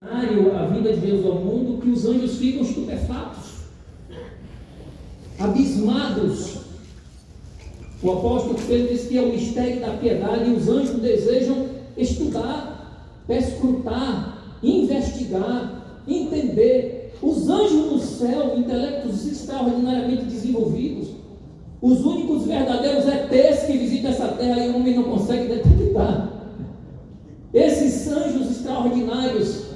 a vinda de Jesus ao mundo que os anjos ficam estupefatos, abismados. O apóstolo Pedro diz que é o mistério da piedade e os anjos desejam estudar, perscrutar, investigar, entender. Os anjos no céu, intelectos extraordinariamente desenvolvidos, os únicos verdadeiros ETs que visitam essa terra e o homem não consegue detectar. Esses anjos extraordinários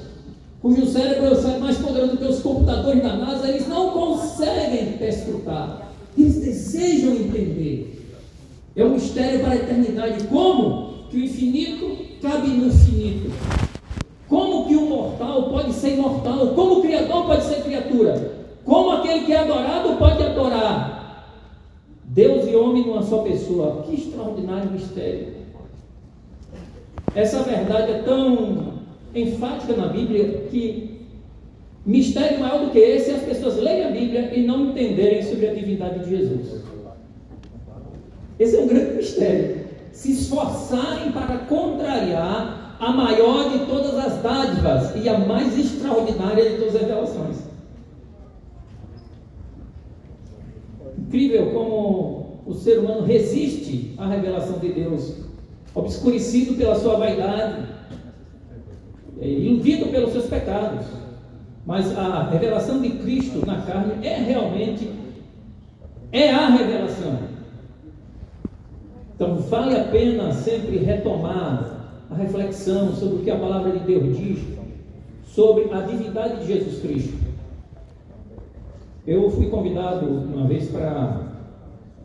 é o cérebro mais poderoso que os computadores da NASA, eles não conseguem perscrutar, eles desejam entender. É um mistério para a eternidade. Como que o infinito cabe no finito? Como que o mortal pode ser imortal? Como o Criador pode ser criatura? Como aquele que é adorado pode adorar? Deus e homem numa só pessoa. Que extraordinário mistério. Essa verdade é tão enfática na Bíblia que mistério maior do que esse é as pessoas lerem a Bíblia e não entenderem sobre a divindade de Jesus. Esse é um grande mistério. Se esforçarem para contrariar a maior de todas as dádivas e a mais extraordinária de todas as revelações. Incrível como o ser humano resiste à revelação de Deus, obscurecido pela sua vaidade, é, iludido pelos seus pecados. Mas a revelação de Cristo na carne é realmente é a revelação. Então vale a pena sempre retomar a reflexão sobre o que a palavra de Deus diz sobre a divindade de Jesus Cristo. Eu fui convidado uma vez para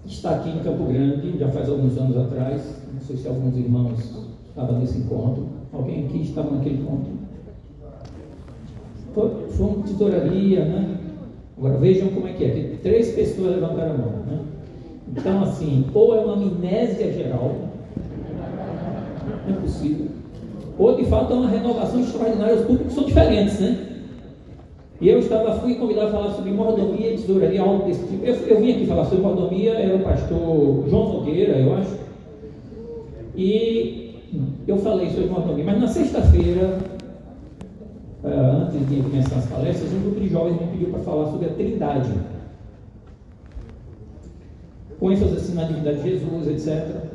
estar aqui em Campo Grande, já faz alguns anos atrás, não sei se alguns irmãos estavam nesse encontro. Alguém aqui estava naquele ponto? Foi, foi uma tesouraria, né? Agora vejam como é que é. Que três pessoas levantaram a mão, né? Então, assim, ou é uma amnésia geral, não é possível, ou de fato é uma renovação extraordinária. Os públicos são diferentes, né? E eu estava, fui convidado a falar sobre mordomia tesouraria, algo desse tipo. Eu, eu vim aqui falar sobre mordomia, era o pastor João Nogueira, eu acho. E eu falei sobre mordomia, mas na sexta-feira, eh, antes de começar as palestras, um grupo de jovens me pediu para falar sobre a Trindade. Com ênfase assim na divindade de Jesus, etc.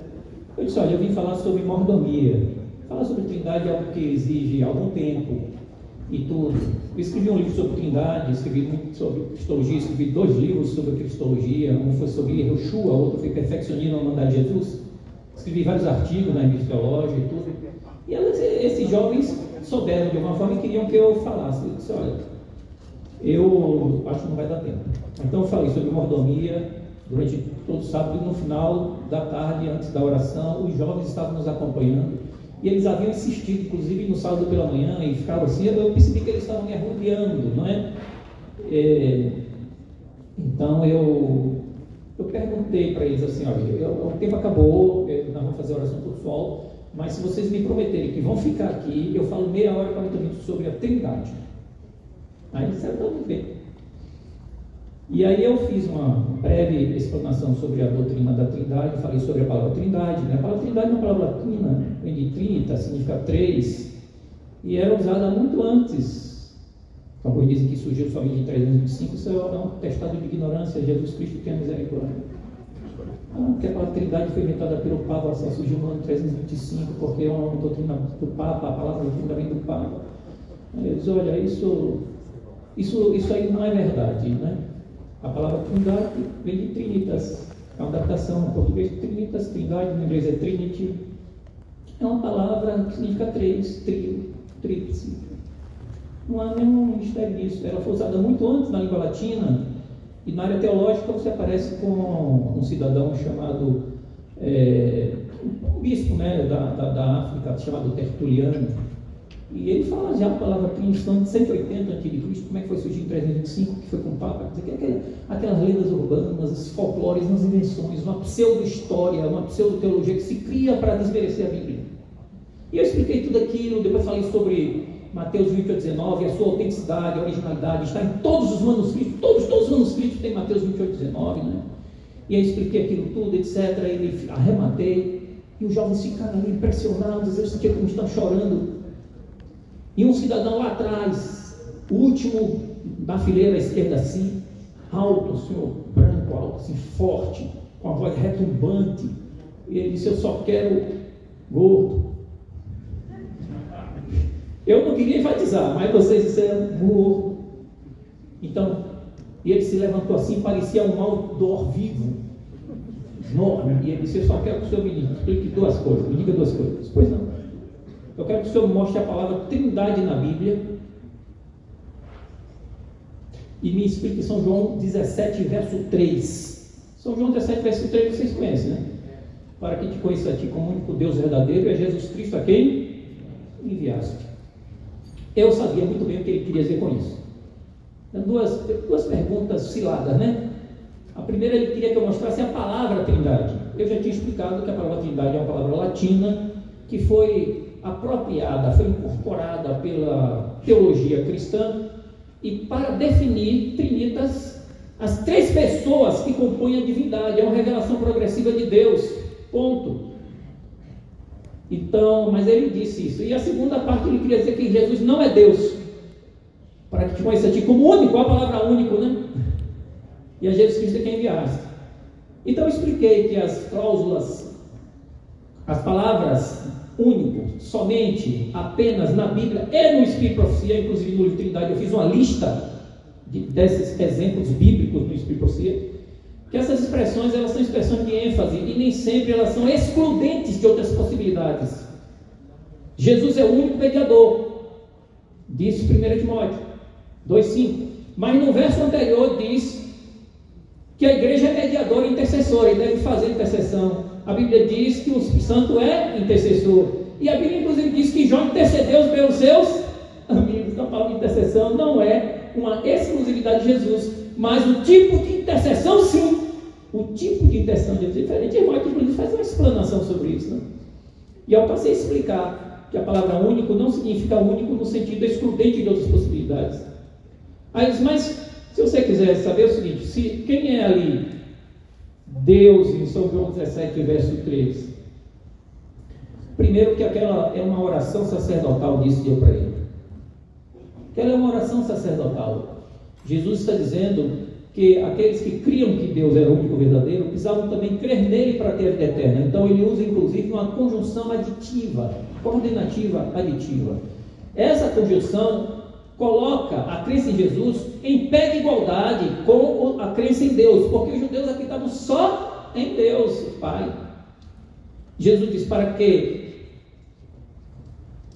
Eu disse, olha, eu vim falar sobre mordomia. Falar sobre Trindade é algo que exige algum tempo e tudo. Eu escrevi um livro sobre Trindade, escrevi muito sobre Cristologia, escrevi dois livros sobre Cristologia, um foi sobre Yeshua, outro foi Perfeccionismo na Mandar de Jesus. Escrevi vários artigos na revista teológica e tudo. E elas, esses jovens souberam de alguma forma e queriam que eu falasse. Eu disse, olha, eu acho que não vai dar tempo. Então eu falei sobre mordomia durante todo o sábado e no final da tarde, antes da oração, os jovens estavam nos acompanhando e eles haviam insistido, inclusive no sábado pela manhã, e ficavam assim, eu percebi que eles estavam me arrodeando, não é? é então eu eu perguntei para eles assim, olha, o tempo acabou, nós vamos fazer a oração por sol, mas se vocês me prometerem que vão ficar aqui, eu falo meia hora, 40 minutos sobre a trindade. Aí eles disseram, tudo bem. E aí eu fiz uma breve explanação sobre a doutrina da trindade, falei sobre a palavra trindade. Né? A palavra trindade é uma palavra latina, vem de trinita, significa três, e era usada muito antes Alguns dizem que surgiu somente em 325, isso é um testado de ignorância, Jesus Cristo tem a misericórdia. Ah, que a Trindade foi inventada pelo Papa, assim, surgiu no ano 325, porque é uma doutrina do Papa, a palavra vinda vem do Papa. Aí diz, olha, isso, isso, isso aí não é verdade, né? A palavra Trindade vem de Trinitas, é uma adaptação em português, Trinitas, Trindade, no inglês é Trinity. É uma palavra que significa três, trio, tríplice. Não há nenhum mistério nisso. Ela foi usada muito antes na língua latina, e na área teológica você aparece com um cidadão chamado, é, um bispo né, da, da, da, África, chamado Tertuliano, e ele fala já a palavra cristã de 180 a.C., como é que foi surgir em 325, que foi com o Papa, dizer, aquelas lendas urbanas, esses folclores, as invenções, uma pseudo-história, uma pseudo-teologia que se cria para desmerecer a Bíblia. E eu expliquei tudo aquilo, depois falei sobre Mateus 28, 19, a sua autenticidade, a originalidade, está em todos os manuscritos, todos, todos os manuscritos tem Mateus 28, 19, né? E aí expliquei aquilo tudo, etc. E arrematei. E os jovens ficaram ali impressionados, eu sentia como estão chorando. E um cidadão lá atrás, o último da fileira esquerda assim, alto, senhor, branco, alto, assim, forte, com a voz retumbante. E ele disse: Eu só quero gordo. Eu não queria enfatizar, mas vocês disseram gordo. Então, ele se levantou assim, parecia um outdoor vivo, enorme. E ele disse: Eu só quero que o senhor me explique duas coisas, me diga duas coisas. Pois não. Eu quero que o senhor mostre a palavra trindade na Bíblia e me explique São João 17, verso 3. São João 17, verso 3, vocês conhecem, né? Para que te conheça a ti como único Deus verdadeiro, é Jesus Cristo a quem enviaste. Eu sabia muito bem o que ele queria dizer com isso. Duas, duas perguntas ciladas, né? A primeira, ele queria que eu mostrasse a palavra trindade. Eu já tinha explicado que a palavra trindade é uma palavra latina que foi apropriada, foi incorporada pela teologia cristã e para definir trinitas, as três pessoas que compõem a divindade, é uma revelação progressiva de Deus. Ponto. Então, mas ele disse isso. E a segunda parte ele queria dizer que Jesus não é Deus. Para que te conheça a ti como único, a palavra único, né? E a Jesus Cristo é quem enviaste. Então eu expliquei que as cláusulas, as palavras único, somente, apenas na Bíblia e no Espírito Profecia, inclusive no livro Trindade, eu fiz uma lista de, desses exemplos bíblicos no Espírito Profecia, que essas expressões elas são expressões de ênfase e nem sempre elas são excludentes de outras possibilidades. Jesus é o único mediador, disse 1 Timóteo 2,5. Mas no verso anterior diz que a igreja é mediadora e intercessora e deve fazer intercessão a Bíblia diz que o Santo é intercessor. E a Bíblia, inclusive, diz que Jó intercedeu pelos seus amigos. Então, a palavra intercessão não é uma exclusividade de Jesus, mas o tipo de intercessão, sim. O tipo de intercessão de Jesus é diferente. Irmão, que inclusive faz uma explanação sobre isso. Né? E eu passei a explicar que a palavra único não significa único no sentido excludente de outras possibilidades. Aí diz, mas se você quiser saber o seguinte, se quem é ali Deus em São João 17, verso 3. Primeiro que aquela é uma oração sacerdotal, disse eu para ele. Aquela é uma oração sacerdotal. Jesus está dizendo que aqueles que criam que Deus era o único verdadeiro precisavam também crer nele para ter a vida eterna. Então ele usa inclusive uma conjunção aditiva, coordenativa aditiva. Essa conjunção coloca a crença em Jesus em pé de igualdade com a crença em Deus, porque os judeus acreditavam só em Deus, Pai. Jesus diz: para que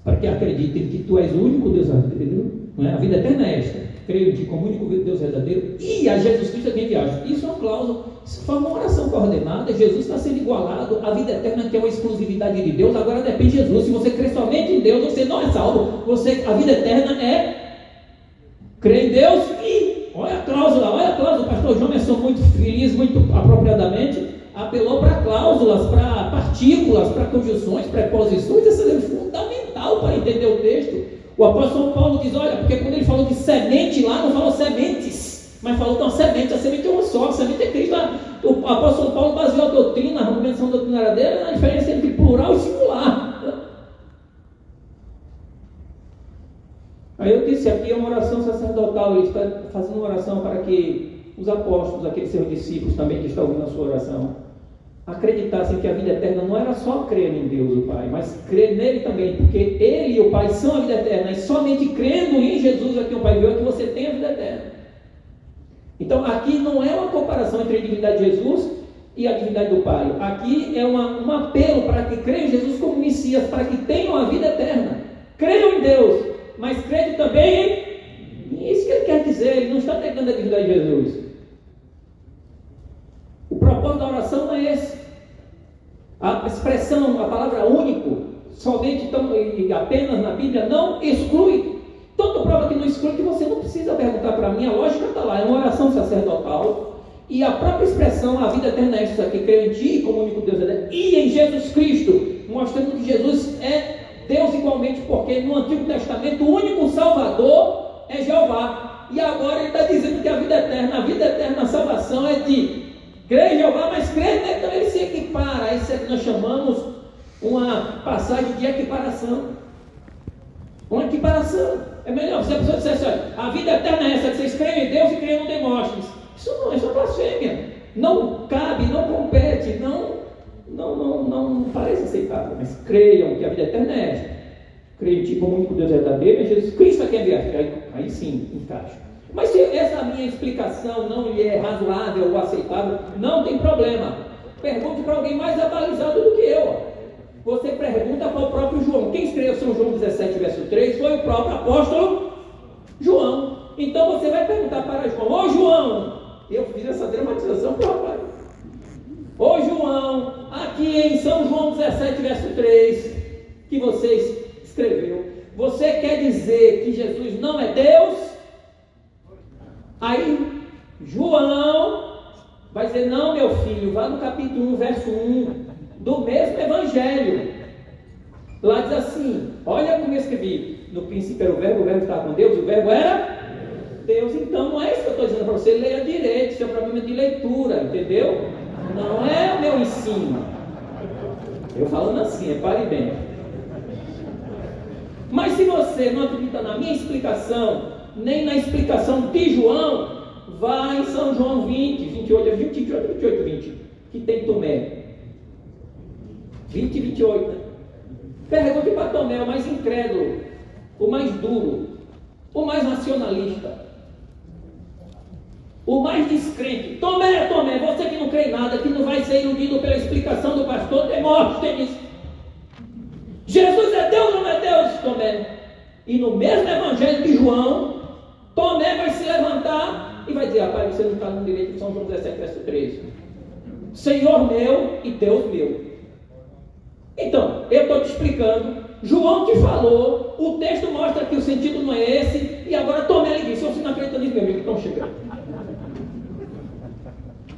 para que acreditem que tu és o único Deus verdadeiro, é? a vida eterna é esta. Creio ti como único Deus verdadeiro e a Jesus Cristo a quem viaja. Isso é uma cláusula, isso foi uma oração coordenada. Jesus está sendo igualado à vida eterna, que é uma exclusividade de Deus. Agora depende de Jesus. Se você crê somente em Deus, você não é salvo. Você, a vida eterna é crê em Deus e, olha a cláusula, olha a cláusula, o pastor Jomerson muito feliz, muito apropriadamente, apelou para cláusulas, para partículas, para conjunções, preposições, isso é fundamental para entender o texto. O apóstolo Paulo diz, olha, porque quando ele falou de semente lá, não falou sementes, mas falou uma semente, a semente é uma só, a semente é Cristo. O apóstolo Paulo baseou a doutrina, a argumentação doutrinária dele na diferença entre plural e singular. Aí eu disse aqui é uma oração sacerdotal, ele está fazendo uma oração para que os apóstolos, aqueles seus discípulos também que estão ouvindo a sua oração, acreditassem que a vida eterna não era só crer em Deus, o Pai, mas crer nele também, porque ele e o Pai são a vida eterna, e somente crendo em Jesus, aqui o Pai viu, é que você tem a vida eterna. Então aqui não é uma comparação entre a divindade de Jesus e a divindade do Pai. Aqui é uma, um apelo para que creiam em Jesus como Messias, para que tenham a vida eterna. Creiam em Deus, mas crede também em. Isso que ele quer dizer, ele não está negando a divindade de Jesus. O propósito da oração é esse. A expressão, a palavra único, somente tão, e apenas na Bíblia, não exclui. Tanto prova que não exclui que você não precisa perguntar para mim, a lógica está lá, é uma oração sacerdotal. E a própria expressão, a vida eterna é essa, que creio em ti como único Deus é, e em Jesus Cristo, mostrando que Jesus é Deus igualmente, porque no Antigo Testamento o único Salvador é Jeová. E agora ele está dizendo que a vida eterna, a vida eterna, a salvação é de crer em Jeová, mas crer nele também se equipara. Isso é que nós chamamos uma passagem de equiparação. Uma equiparação. Não, se a pessoa dissesse, olha, a vida eterna é essa, que vocês creem em Deus e creem no Demóstenes. Isso não, isso é blasfêmia. Não cabe, não compete, não, não, não, não parece aceitável. Mas creiam que a vida eterna é essa. Creio tipo o único Deus verdadeiro, mas Jesus Cristo é quem vier. Aí, aí sim, encaixa. Mas se essa minha explicação não lhe é razoável ou aceitável, não tem problema. Pergunte para alguém mais abalizado do que eu. Você pergunta para o próprio João. Quem escreveu São João 17, verso 3 foi o próprio apóstolo João. Então você vai perguntar para João: Ô João, eu fiz essa dramatização rapaz. Ô João, aqui em São João 17, verso 3, que você escreveu, você quer dizer que Jesus não é Deus? Aí, João vai dizer: Não, meu filho, vá no capítulo 1, verso 1, do mesmo evangelho. Lá diz assim: Olha como eu escrevi. No princípio era o verbo, o verbo estava com Deus, o verbo era Deus. Então não é isso que eu estou dizendo para você. Leia direito, isso é um problema de leitura, entendeu? Não é o meu ensino. Eu falando assim, é pare bem. Mas se você não acredita na minha explicação, nem na explicação de João, vá em São João 20, 28, 28, 28, 20, que tem Tomé. 20 e 28. Né? Pergunte para Tomé, o mais incrédulo, o mais duro, o mais nacionalista, o mais descrente. Tomé, Tomé, você que não crê em nada, que não vai ser iludido pela explicação do pastor Demóstenes. Jesus é Deus ou não é Deus, Tomé? E no mesmo evangelho de João, Tomé vai se levantar e vai dizer: Rapaz, você não está no direito de São João 17, verso 13. Senhor meu e Deus meu. Então, eu estou te explicando. João te falou, o texto mostra que o sentido não é esse, e agora Tomé lhe disse: Se você não acredita nisso, meu amigo, então chega.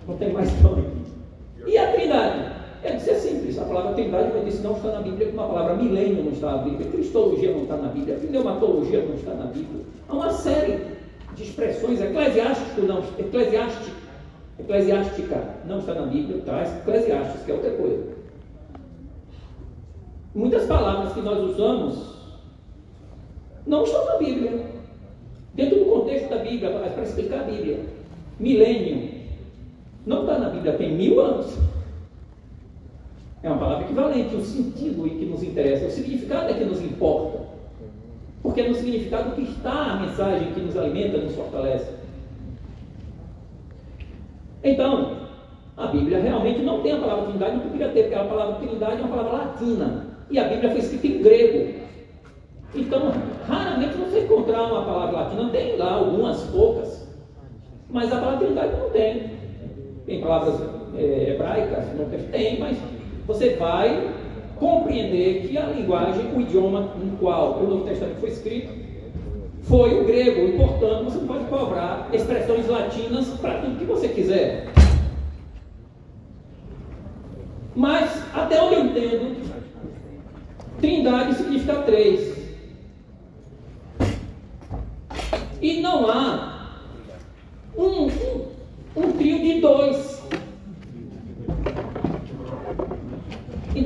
Não tem mais nome aqui. E a Trindade? É dizer simples, a palavra trindade, eu disse, não está na Bíblia, como a palavra milênio não está na Bíblia, cristologia não está na Bíblia, pneumatologia não está na Bíblia. Há uma série de expressões, eclesiástico não, eclesiástica, eclesiástica não está na Bíblia, traz eclesiásticos, que é outra coisa. Muitas palavras que nós usamos não estão na Bíblia. Dentro do contexto da Bíblia, para explicar a Bíblia. Milênio. Não está na Bíblia, tem mil anos. É uma palavra equivalente, o sentido que nos interessa, o significado é que nos importa. Porque é no significado que está a mensagem que nos alimenta, nos fortalece. Então, a Bíblia realmente não tem a palavra trindade, não poderia ter, porque a palavra trindade é uma palavra latina. E a Bíblia foi escrita em grego. Então, raramente você encontrar uma palavra latina, tem lá algumas poucas, mas a palavra trindade não tem. Tem palavras é, hebraicas, não tem, mas você vai compreender que a linguagem, o idioma no qual o Novo Testamento foi escrito, foi o grego, e portanto você pode cobrar expressões latinas para tudo que você quiser. Mas, até onde eu entendo, trindade significa três. E não há um, um, um trio de dois.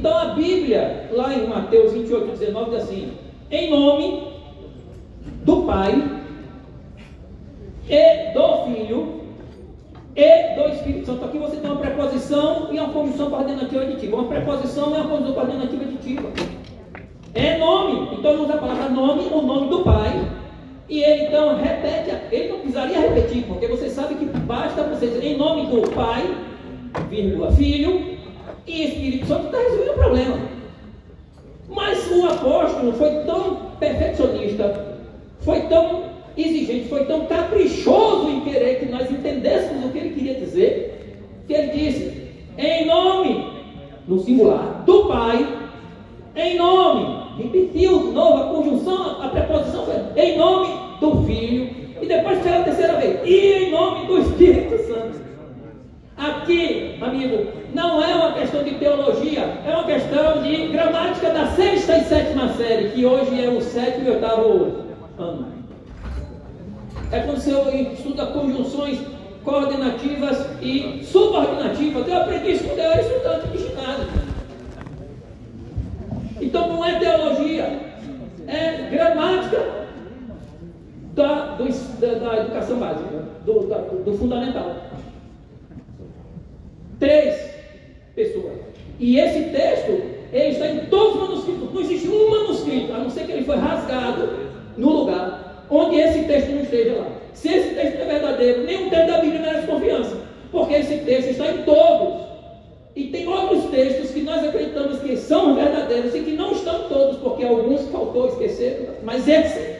Então a Bíblia, lá em Mateus 28, 19, diz assim: em nome do Pai e do Filho e do Espírito Santo. Aqui você tem uma preposição e uma conjunção coordenativa aditiva. Uma preposição e uma conjunção coordenativa aditiva. É nome. Então ele usa a palavra nome, o nome do Pai. E ele então repete, ele não precisaria repetir, porque você sabe que basta você dizer em nome do Pai, vírgula, Filho e Espírito Santo está resolvendo o problema. O apóstolo foi tão perfeccionista, foi tão exigente, foi tão caprichoso em querer que nós entendêssemos o que ele queria dizer, que ele disse, em nome, no singular, do Pai, em nome, repetiu de novo a conjunção, a preposição foi em nome do Filho, e depois pela terceira vez, e em nome do Espírito Santo. Aqui, amigo, não é uma questão de teologia, é uma questão de gramática da sexta e sétima série, que hoje é o sétimo e oitavo ano. É quando você estuda conjunções coordenativas e subordinativas. Eu aprendi isso quando eu era estudante de ginásio. Então não é teologia, é gramática. da, do, da, da educação básica, do, da, do fundamental. Três pessoas. E esse texto, ele está em todos os manuscritos. Não existe um manuscrito, a não ser que ele foi rasgado no lugar onde esse texto não esteja lá. Se esse texto é verdadeiro, nenhum texto da Bíblia merece confiança. Porque esse texto está em todos. E tem outros textos que nós acreditamos que são verdadeiros e que não estão todos, porque alguns faltou esquecer, mas esse,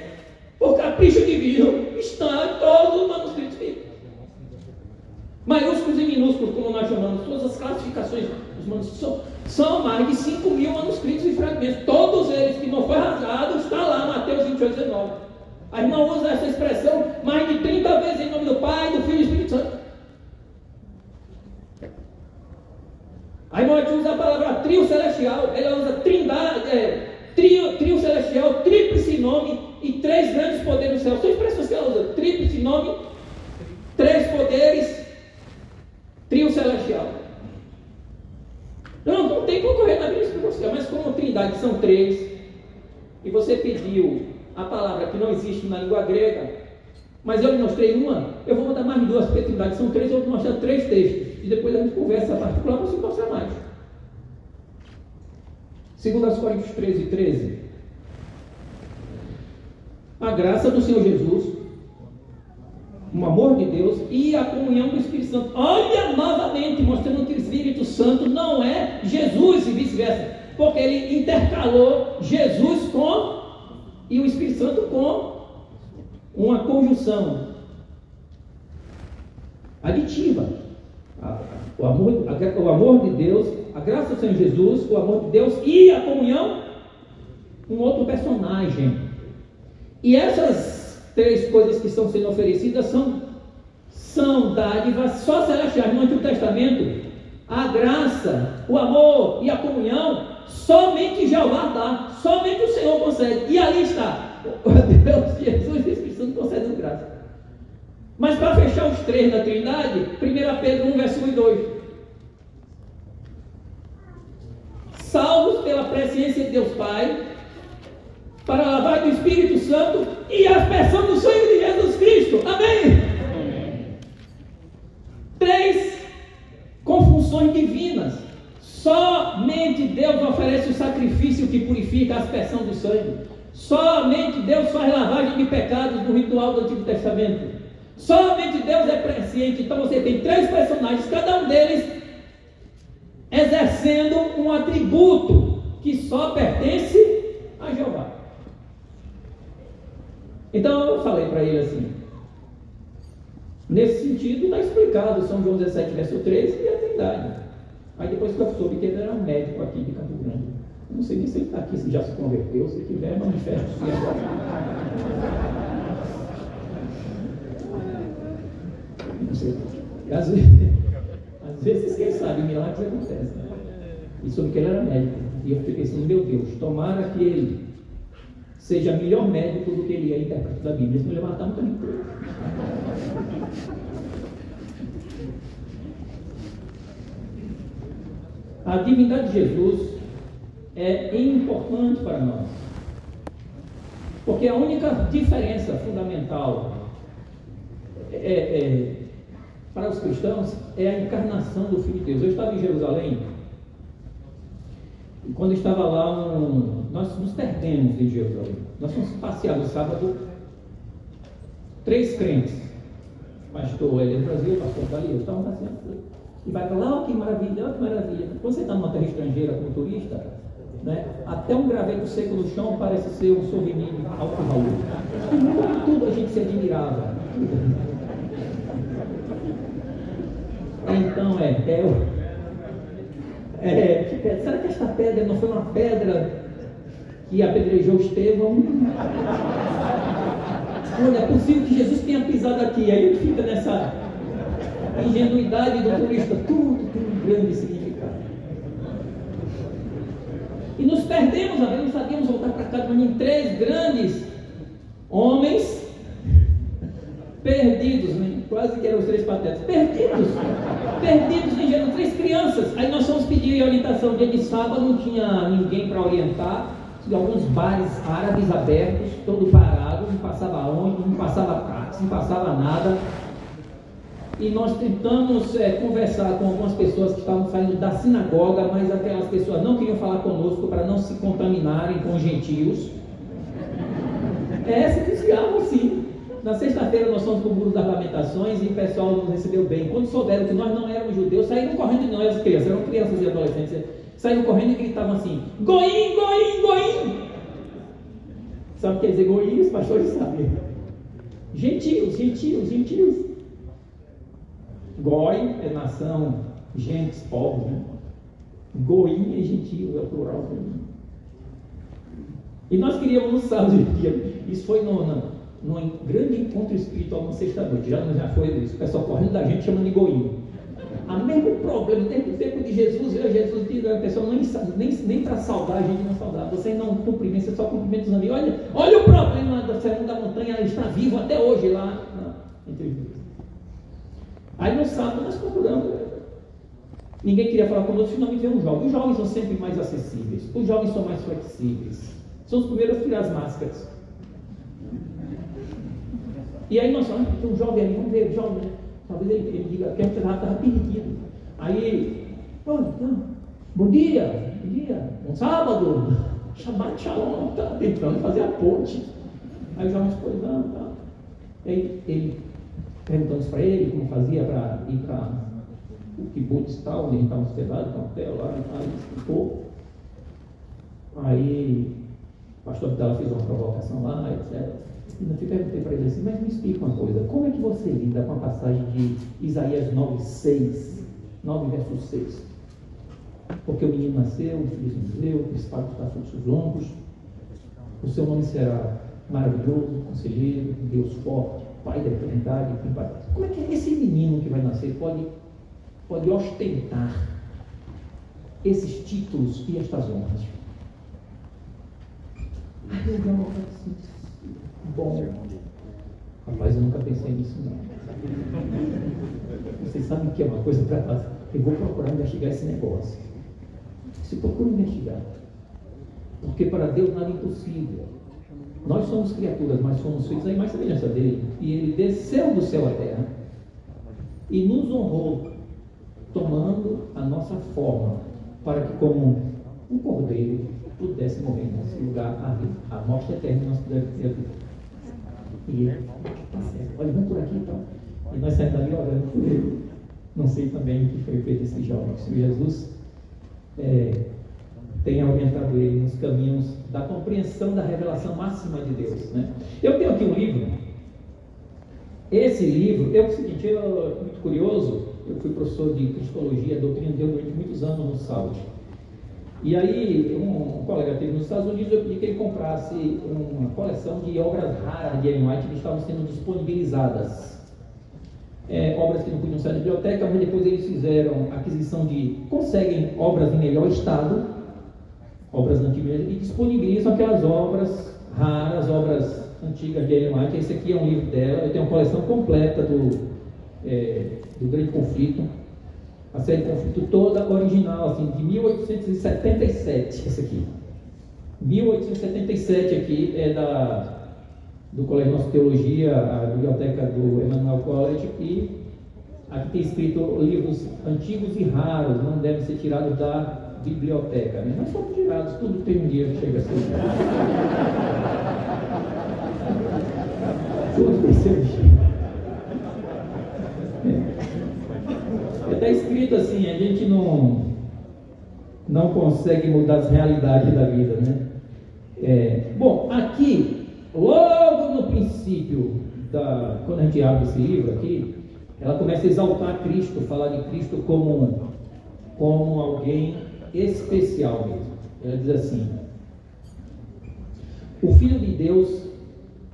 por capricho divino, está em todos os manuscritos bíblicos. Maiúsculos e minúsculos, como nós chamamos, todas as classificações dos manuscritos são, mais de 5 mil manuscritos e fragmentos. Todos eles que não foi rasgado, está lá, Mateus 28, 19. A irmã usa essa expressão mais de 30 vezes em nome do Pai, do Filho e do Espírito Santo. A irmã usa a palavra trio celestial, ela usa trindade, é, trio, trio celestial, tríplice nome e três grandes poderes do céu. São expressões que ela usa: tríplice nome, três poderes, trio celestial. Não, não tem como correr na Bíblia você, mas como trindade são três, e você pediu a palavra que não existe na língua grega, mas eu lhe mostrei uma, eu vou mandar mais duas, porque trindade são três, eu vou mostrar três textos, e depois a gente conversa particular para você mostrar mais. Segundo as Coríntios 13, 13. A graça do Senhor Jesus, o amor de Deus e a comunhão do Espírito Santo. Olha novamente, mostrando que o Espírito Santo não é Jesus e vice-versa, porque ele intercalou Jesus com e o Espírito Santo com uma conjunção aditiva. O amor, o amor de Deus, a graça do Senhor Jesus, o amor de Deus e a comunhão, um outro personagem. E essas três coisas que estão sendo oferecidas são, são dádivas só celestiais no Antigo Testamento. A graça, o amor e a comunhão, somente Jeová dá, somente o Senhor concede. E ali está, Deus, Jesus e Espírito Santo concedem graça. Mas para fechar os três da Trindade, 1 Pedro 1, versículo 2. Salvos pela presciência de Deus Pai, para a lavagem do Espírito Santo e a aspersão do sangue de Jesus Cristo. Amém? Amém. Três com funções divinas. Somente Deus oferece o sacrifício que purifica a aspersão do sangue. Somente Deus faz lavagem de pecados no ritual do Antigo Testamento. Somente Deus é presciente. Então você tem três personagens, cada um deles exercendo um atributo que só pertence a Jeová. Então eu falei para ele assim. Nesse sentido, está explicado São João 17, verso 13 e a Trindade. Aí depois que eu soube que ele era um médico aqui de Campo Grande. não sei nem se ele está aqui, se já se converteu, se tiver, manifesta-se agora. Não sei. Às vezes, às vezes quem sabe, milagres acontecem. E soube que ele era médico. E eu fiquei assim, meu Deus, tomara que ele seja melhor médico do que ele é intérprete da Bíblia. Me vai matar muito rico. A divindade de Jesus é importante para nós. Porque a única diferença fundamental é, é, para os cristãos é a encarnação do Filho de Deus. Eu estava em Jerusalém e quando estava lá, um, nós nos perdemos em Jerusalém. Nós fomos passear no sábado, três crentes, pastor Helena Brasil, pastor Galileu, estavam passeando. E vai para lá, oh, que maravilha, oh, que maravilha. Quando você está numa terra estrangeira como turista, né, até um graveto seco no chão parece ser um souvenir alto valor. Tudo a gente se admirava. Então é, é, é, será que esta pedra não foi uma pedra que apedrejou Estevão? Olha, é possível que Jesus tenha pisado aqui. Aí ele fica nessa ingenuidade do turista, tudo tem um grande significado. E nos perdemos, não sabíamos voltar para cá, em três grandes homens perdidos, né? quase que eram os três patetas, perdidos, perdidos em três crianças. Aí nós fomos pedir orientação, dia de sábado não tinha ninguém para orientar, tinha alguns bares árabes abertos, todo parado não passava ônibus, não passava táxi, não passava nada. E nós tentamos é, conversar com algumas pessoas que estavam saindo da sinagoga, mas aquelas pessoas não queriam falar conosco para não se contaminarem com gentios. É, se desviavam sim. Na sexta-feira nós fomos para o Muro das Lamentações e o pessoal nos recebeu bem. Quando souberam que nós não éramos judeus, saíram correndo de nós, as crianças, eram crianças e adolescentes, saíram correndo e gritavam assim: Goim, Goim, Goim! Sabe o que quer dizer Goim? Os pastores sabem. Gentios, gentios, gentios. Goi é nação, gentes, povos. Né? Goim é gentio, é o plural. E nós queríamos no sábado, isso foi no, no, no grande encontro espiritual na sexta-noite, já, já foi isso, o pessoal correndo da gente chamando de Goim. A mesmo problema, desde o tempo de Jesus, Jesus diz, a pessoa nem, nem, nem para saudar a gente não saudar. Você não cumprimenta, você só cumprimenta os amigos. Olha, olha o problema da segunda montanha, ela está viva até hoje lá entre Aí no sábado nós procuramos. Ninguém queria falar conosco, finalmente veio um jovem. Os jovens são sempre mais acessíveis, os jovens são mais flexíveis. São os primeiros a tirar as máscaras. E aí nós falamos, tem um jovem ali, vamos ver, o jovem, talvez ele, ele diga que estava perdido. Aí, então, bom dia, bom dia, bom sábado, Shabbat Shalom, está tentando fazer a ponte. Aí o jovem disse, não, tá. Aí ele perguntamos para ele como fazia para ir para o kibbutz tal, onde ele estava hospedado, no hotel lá, ele explicou. Aí o pastor Abdala fez uma provocação lá, etc. Eu perguntei para ele assim, mas me explica uma coisa, como é que você lida com a passagem de Isaías 9, 6, 9 verso 6? Porque o menino nasceu, o filho nasceu, o principal está sobre seus ombros, o seu nome será maravilhoso, conselheiro, Deus forte, Pai da eternidade. Como é que esse menino que vai nascer pode, pode ostentar esses títulos e estas honras? Aí eu assim, bom, rapaz, eu nunca pensei nisso não. Vocês sabem que é uma coisa para fazer. Eu vou procurar investigar esse negócio. Se procura investigar. Porque para Deus nada é impossível. Nós somos criaturas, mas somos feitos à imagem e semelhança dele. E ele desceu do céu à terra e nos honrou, tomando a nossa forma, para que, como um cordeiro, pudesse morrer nesse lugar a, a morte eterna nós pudéssemos ter. E ele, tá certo, olha, vamos por aqui então. E nós saímos dali orando por ele. Não sei também o que foi feito esse jovem. Se Jesus é, tenha orientado ele nos caminhos da compreensão da revelação máxima de Deus. Né? Eu tenho aqui um livro. Esse livro, eu, é o seguinte, eu, muito curioso, eu fui professor de Cristologia, doutrina de Deus durante muitos anos no Saúde. E aí, um, colega teve nos Estados Unidos, eu pedi que ele comprasse uma coleção de obras raras de Ellen White que estavam sendo disponibilizadas. É, obras que não podiam sair da biblioteca, mas depois eles fizeram aquisição de. conseguem obras em melhor estado obras antigas, e disponibilizam aquelas obras raras, obras antigas de Ellen White. Esse aqui é um livro dela, eu tenho uma coleção completa do, é, do Grande Conflito, a série Conflito toda original, assim, de 1877, esse aqui. 1877 aqui é da, do Colégio Nossa Teologia, a biblioteca do Emmanuel College, e aqui tem escrito livros antigos e raros, não devem ser tirados da biblioteca. Né? Nós somos tirados, tudo tem um dia que chega a ser. tudo tem seu dia. Escrito assim, a gente não, não consegue mudar as realidades da vida, né? É, bom, aqui, logo no princípio, da, quando a gente abre esse livro aqui, ela começa a exaltar Cristo, falar de Cristo como, como alguém especial mesmo. Ela diz assim: O Filho de Deus,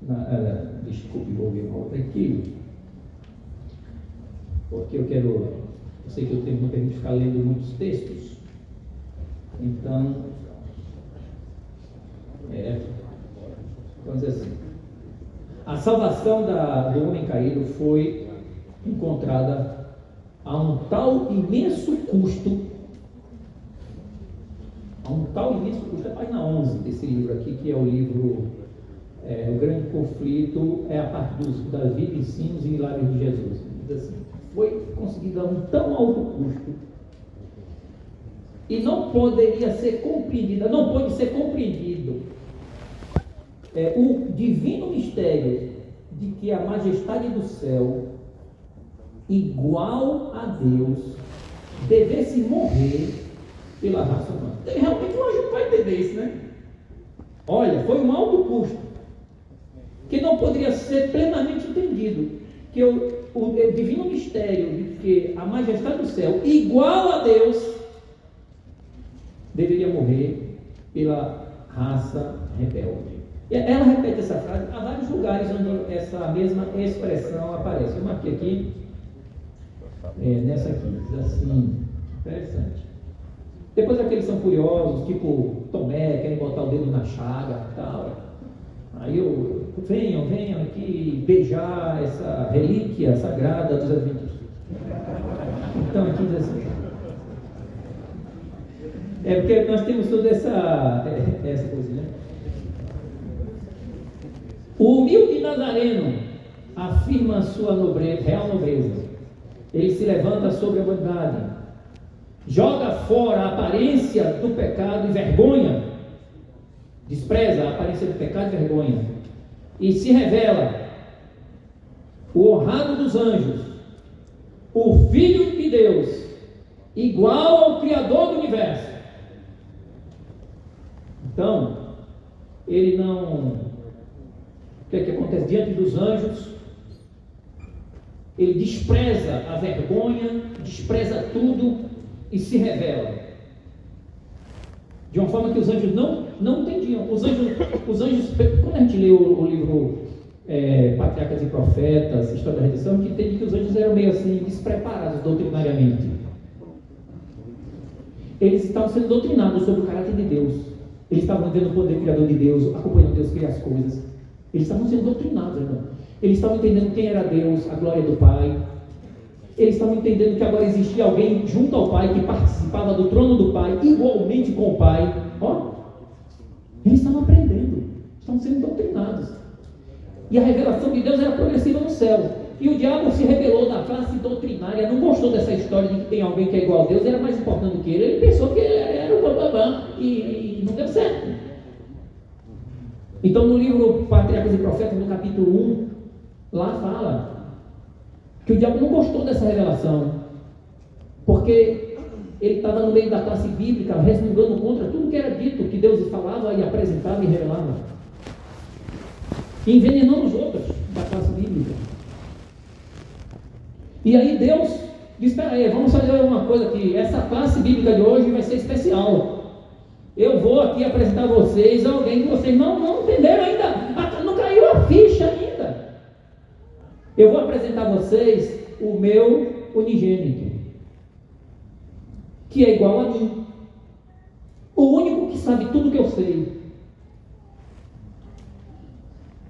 na, ela, desculpe, vou ver outra aqui, porque eu quero, eu sei que eu tenho não permite ficar lendo muitos textos, então, é, vamos dizer assim, a salvação da, do homem caído foi encontrada a um tal imenso custo a um tal início, custa a página 11 desse livro aqui, que é o livro é, o grande conflito é a parte dos, das vidas, ensinos e milagres de Jesus. Diz assim, foi conseguido a um tão alto custo e não poderia ser compreendida, não pode ser compreendido é, o divino mistério de que a majestade do céu, igual a Deus, devesse morrer pela raça humana. Realmente o anjo vai entender isso, né? Olha, foi um alto custo que não poderia ser plenamente entendido. Que o, o, divino mistério de que a majestade do céu, igual a Deus, deveria morrer pela raça rebelde. Ela repete essa frase há vários lugares onde essa mesma expressão aparece. Eu marquei aqui, é, nessa aqui, diz assim, interessante. Depois aqueles são furiosos, tipo Tomé, querem botar o dedo na chaga tal. Aí eu, venham, venham aqui beijar essa relíquia sagrada dos Adventistas. Então aqui diz assim. É porque nós temos toda essa, essa coisa, né? O humilde Nazareno afirma sua nobreza, real nobreza. Ele se levanta sobre a bondade, joga fora a aparência do pecado e vergonha, despreza a aparência do pecado e vergonha, e se revela o honrado dos anjos, o Filho de Deus, igual ao Criador do universo. Então, ele não. O que é que acontece diante dos anjos? Ele despreza a vergonha, despreza tudo e se revela. De uma forma que os anjos não, não entendiam. Os anjos, os anjos, quando a gente lê o, o livro é, Patriarcas e Profetas, História da Redenção, a gente entende que os anjos eram meio assim, despreparados doutrinariamente. Eles estavam sendo doutrinados sobre o caráter de Deus. Eles estavam vendo o poder criador de Deus, acompanhando Deus criar as coisas. Eles estavam sendo doutrinados, irmão. Eles estavam entendendo quem era Deus, a glória do Pai, eles estavam entendendo que agora existia alguém junto ao Pai que participava do trono do Pai, igualmente com o Pai. Ó, eles estavam aprendendo, estavam sendo doutrinados. E a revelação de Deus era progressiva no céu. E o diabo se rebelou da classe doutrinária, não gostou dessa história de que tem alguém que é igual a Deus, era mais importante do que ele. Ele pensou que ele era o bababã e, e não deu certo. Então, no livro Patriarcas e Profetas, no capítulo 1, lá fala que o diabo não gostou dessa revelação, porque ele estava no meio da classe bíblica, resmungando contra tudo que era dito, que Deus falava e apresentava e revelava, envenenando os outros da classe bíblica. E aí Deus disse: Espera aí, vamos fazer uma coisa aqui. Essa classe bíblica de hoje vai ser especial. Eu vou aqui apresentar a vocês alguém que vocês não, não entenderam ainda, não caiu a ficha ainda. Eu vou apresentar a vocês o meu unigênito, que é igual a mim. O único que sabe tudo que eu sei.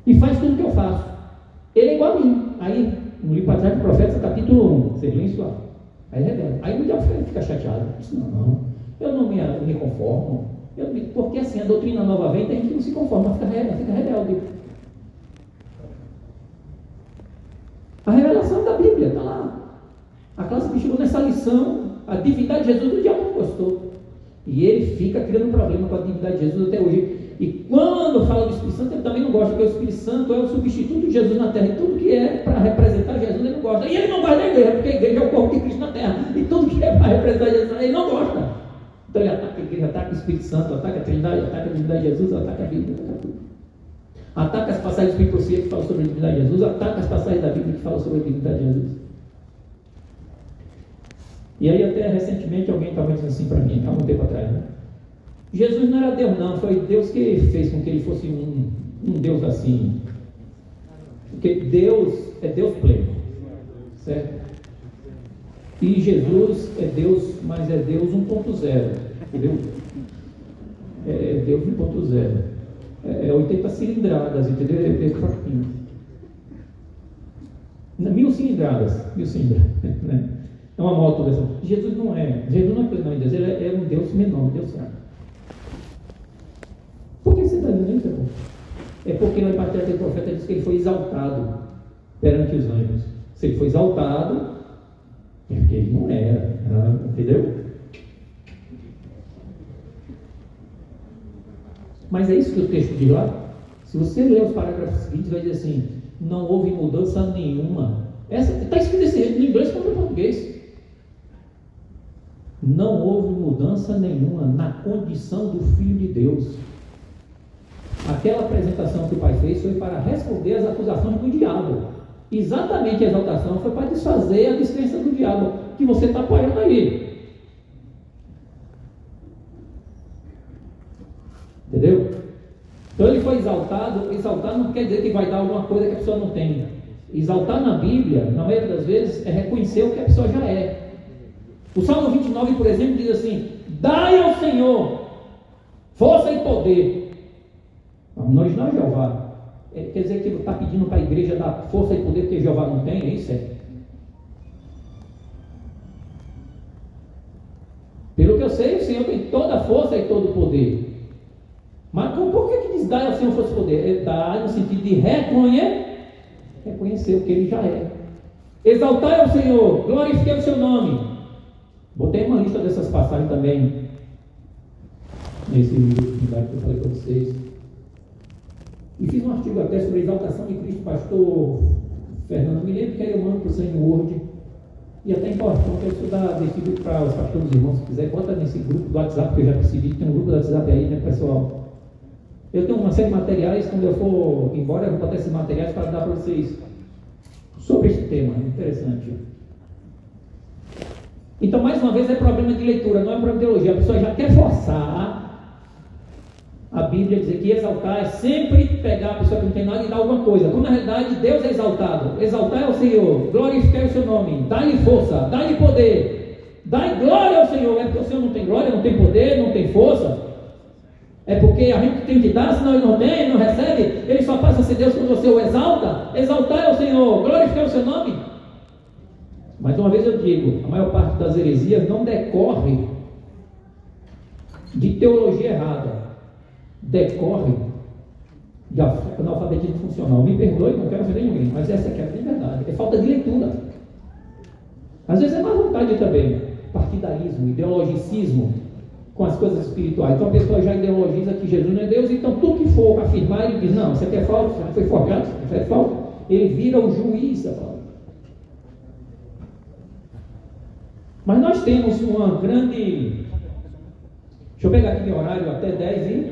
E faz tudo que eu faço. Ele é igual a mim. Aí, no livro Patriarca do Profeta, capítulo 1, você lê isso lá. Aí revela. Aí o diabo fica chateado. Diz, não, não, eu não me, me conformo. Eu, porque assim, a doutrina nova vem, tem que não se conforma, fica, fica rebelde. A revelação da Bíblia está lá. A classe que chegou nessa lição, a divindade de Jesus, o diabo não gostou. E ele fica criando problema com a divindade de Jesus até hoje. E quando fala do Espírito Santo, ele também não gosta, porque o Espírito Santo é o substituto de Jesus na terra. E tudo que é para representar Jesus, ele não gosta. E ele não gosta da igreja, porque a igreja é o corpo de Cristo na terra. E tudo que é para representar Jesus, ele não gosta. Então ele ataca a igreja, ataca o Espírito Santo, ataca a Trindade, ataca a divindade de Jesus, ataca a Bíblia, ataca. Ataca as passagens de profecia que falam sobre a divindade de Jesus, ataca as passagens da Bíblia que falam sobre a divindade de Jesus. E aí até recentemente alguém estava dizendo assim para mim, há um tempo atrás, né? Jesus não era Deus não, foi Deus que fez com que ele fosse um, um Deus assim. Porque Deus é Deus pleno, certo? E Jesus é Deus, mas é Deus 1.0, entendeu? É Deus 1.0 é, 80 é cilindradas, entendeu? É, é fraquinho. Mil cilindradas, mil cilindradas, né? É uma moto dessa. Jesus não é, Jesus não é pleno em Deus, ele é, é, um Deus menor, um Deus fraco. Por que você está dizendo isso, irmão? É porque em parte do profeta diz que ele foi exaltado perante os anjos. Se ele foi exaltado, é porque ele não era, entendeu? Mas é isso que o texto diz lá. Se você ler os parágrafos seguintes, vai dizer assim: não houve mudança nenhuma. Está escrito desse jeito, no inglês no português. Não houve mudança nenhuma na condição do Filho de Deus. Aquela apresentação que o Pai fez foi para responder às acusações do diabo. Exatamente a exaltação foi para desfazer a descrença do diabo que você está apoiando aí. Entendeu? Então ele foi exaltado. Exaltar não quer dizer que vai dar alguma coisa que a pessoa não tem. Exaltar na Bíblia, na maioria das vezes, é reconhecer o que a pessoa já é. O Salmo 29, por exemplo, diz assim: Dai ao Senhor força e poder. Nós não é Jeová. É, quer dizer que ele está pedindo para a igreja dar força e poder que Jeová não tem, é isso? É. Pelo que eu sei, o Senhor tem toda a força e todo o poder. Mas dar ao Senhor força e poder? É dar no sentido de reconhecer, reconhecer o que ele já é. Exaltai ao Senhor, glorifiquei o seu nome. Botei uma lista dessas passagens também nesse livro que eu falei para vocês. E fiz um artigo até sobre a exaltação de Cristo, pastor Fernando. Me lembro que aí eu mando para o Senhor Word. E até importante eu estudar desse grupo para os pastores irmãos, se quiser, bota nesse grupo do WhatsApp, que eu já percebi que tem um grupo do WhatsApp aí, né, pessoal? Eu tenho uma série de materiais, quando eu for embora, eu vou botar esses materiais para dar para vocês sobre este tema, interessante. Então, mais uma vez, é problema de leitura, não é problema de teologia. A pessoa já quer forçar a Bíblia, dizer que exaltar é sempre pegar a pessoa que não tem nada e dar alguma coisa. Quando na realidade Deus é exaltado. Exaltar é o Senhor, glorificar o seu nome, dá-lhe força, dá-lhe poder, dá glória ao Senhor. É porque o Senhor não tem glória, não tem poder, não tem força. É porque a gente tem que dar, senão ele não tem, não recebe. Ele só passa a ser Deus quando você o exalta. Exaltar é o Senhor, glorificar o seu nome. Mas uma vez eu digo, a maior parte das heresias não decorre de teologia errada. Decorre de analfabetismo funcional. Me perdoe, não quero ofender ninguém, mas essa aqui é a verdade. É falta de leitura. Às vezes é má vontade também. Partidarismo, ideologicismo, com as coisas espirituais. Então a pessoa já ideologiza que Jesus não é Deus, então tudo que for afirmar, ele diz, não, isso aqui é falso, isso foi forjado, isso é falso. Ele vira o juiz da palavra. Mas nós temos uma grande. Deixa eu pegar aqui meu horário até 10 e.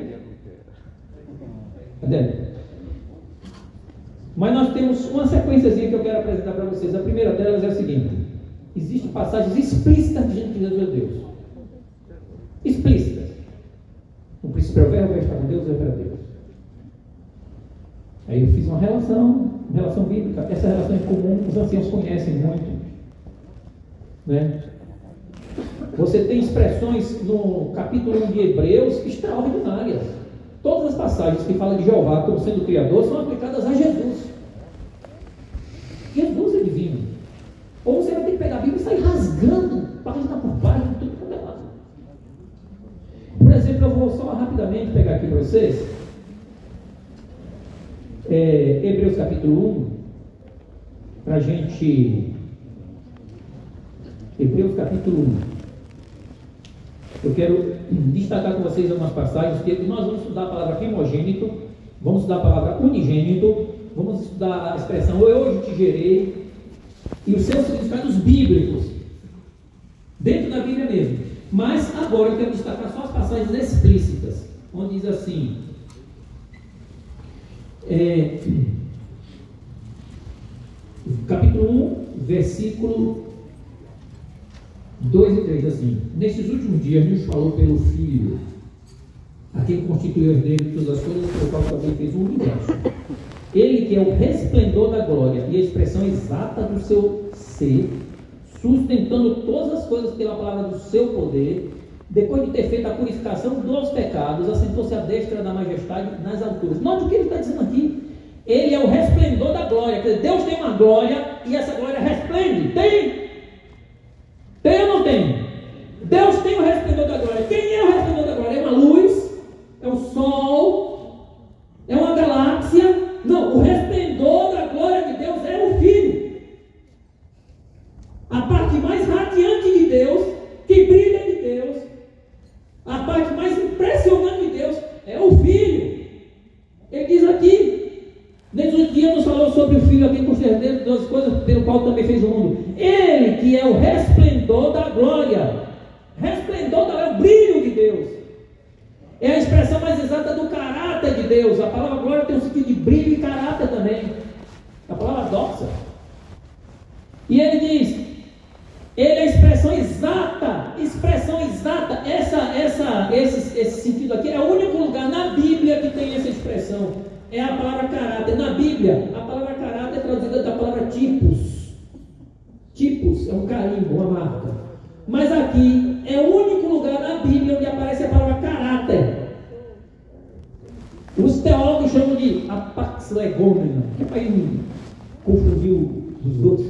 Cadê? Mas nós temos uma sequenciazinha que eu quero apresentar para vocês. A primeira delas é a seguinte: existem passagens explícitas gente que Jesus é Deus explícitas. O princípio é o verbo, está com Deus, é para Deus. Aí eu fiz uma relação, uma relação bíblica. Essa relação é comum, os anciãos conhecem muito. Né? Você tem expressões no capítulo 1 de Hebreus extraordinárias. Todas as passagens que falam de Jeová como sendo Criador são aplicadas a Jesus. Jesus é divino. Ou você vai ter que pegar a Bíblia e sair rasgando página por página, tudo exemplo, eu vou só rapidamente pegar aqui para vocês. É, Hebreus capítulo 1, para a gente. Hebreus capítulo 1. Eu quero destacar com vocês algumas passagens, que nós vamos estudar a palavra primogênito, vamos estudar a palavra unigênito, vamos estudar a expressão eu hoje te gerei, e os seus significados bíblicos, dentro da Bíblia mesmo. Mas agora eu quero destacar só as passagens explícitas, onde diz assim: é, capítulo 1, versículo 2 e 3, assim: Nesses últimos dias nos falou pelo Filho, a quem constituiu herdeiro de todas as coisas, pelo qual também fez o universo. Ele que é o resplendor da glória e a expressão exata do seu ser sustentando todas as coisas pela palavra do seu poder, depois de ter feito a purificação dos pecados, assentou-se à destra da majestade nas alturas. Note o que ele está dizendo aqui. Ele é o resplendor da glória. Quer dizer, Deus tem uma glória e essa glória resplende. Tem? Tem ou não tem? Deus tem o resplendor da glória. Quem é o resplendor da glória? É uma luz? É o sol? É uma galáxia? o Filho a quem concedeu duas coisas, pelo qual também fez o mundo. Ele que é o resplendor da glória. Resplendor da glória, o brilho de Deus. É a expressão mais exata do caráter de Deus. A palavra glória tem um sentido de brilho e caráter também. A palavra doxa. E ele diz: ele é a expressão exata, expressão exata. Essa, essa, esse, esse sentido aqui é o único lugar na Bíblia que tem essa expressão. É a palavra caráter. Na Bíblia, a palavra caráter é traduzida da palavra tipos. Tipos é um carimbo, uma marca. Mas aqui é o único lugar na Bíblia onde aparece a palavra caráter. Os teólogos chamam de apax legomena. Que é para confundir os outros.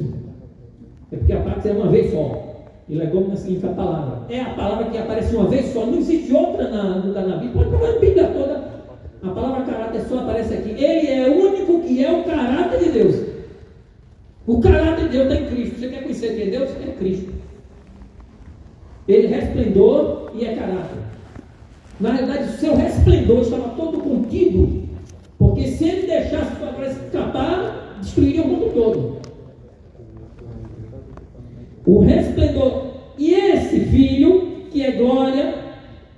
É porque apax é uma vez só. E legomena significa palavra. É a palavra que aparece uma vez só. Não existe outra na, na, na Bíblia. Pode procurar a Bíblia toda. A palavra caráter só aparece aqui. Ele é o único que é o caráter de Deus. O caráter de Deus está em Cristo. Você quer conhecer quem é Deus? É Cristo. Ele é resplendor e é caráter. Na realidade, o seu resplendor estava todo contido, porque se ele deixasse sua glória escapar, destruiria o mundo todo. O resplendor. E esse filho, que é glória,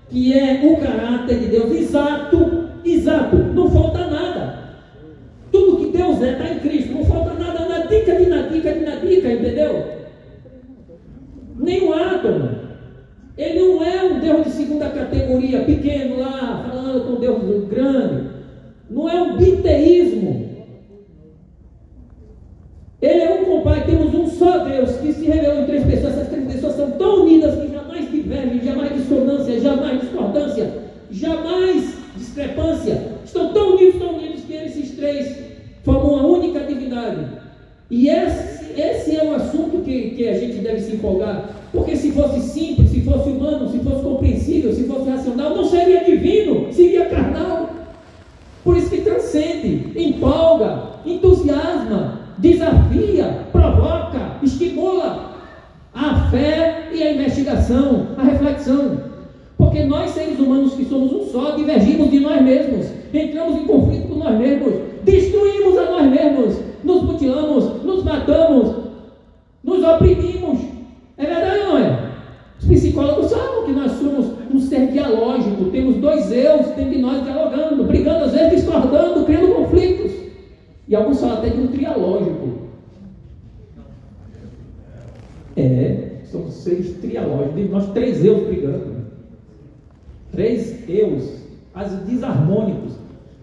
que é o caráter de Deus exato, exato, não falta nada. Tudo que Deus é está em Cristo, não falta nada na dica de na dica de na dica, entendeu? Nem um átomo. Ele não é um Deus de segunda categoria, pequeno lá, falando com Deus grande. Não é um biteísmo. Ele é um compadre, temos um só Deus que se revelou em três pessoas. Essas três pessoas são tão unidas que jamais divergem, jamais dissonância, jamais discordância, jamais discrepância. Estão tão unidos, tão unidos que esses três formam uma única divindade. E esse, esse é um assunto que, que a gente deve se empolgar. Porque se fosse simples, se fosse humano, se fosse compreensível, se fosse racional, não seria divino, seria carnal. Por isso que transcende, empolga, entusiasma, desafia, provoca, estimula a fé e a investigação, a reflexão. Porque nós, seres humanos que somos um só, divergimos de nós mesmos, entramos em conflito com nós mesmos, destruímos a nós mesmos, nos mutilamos, nos matamos, nos oprimimos. É verdade ou não é? Os psicólogos sabem que nós somos um ser dialógico, temos dois eus dentro de nós dialogando, brigando, às vezes discordando, criando conflitos. E alguns falam até de um trialógico. É, somos seres trialógicos, nós três eus brigando. Três eus, as desarmônicos.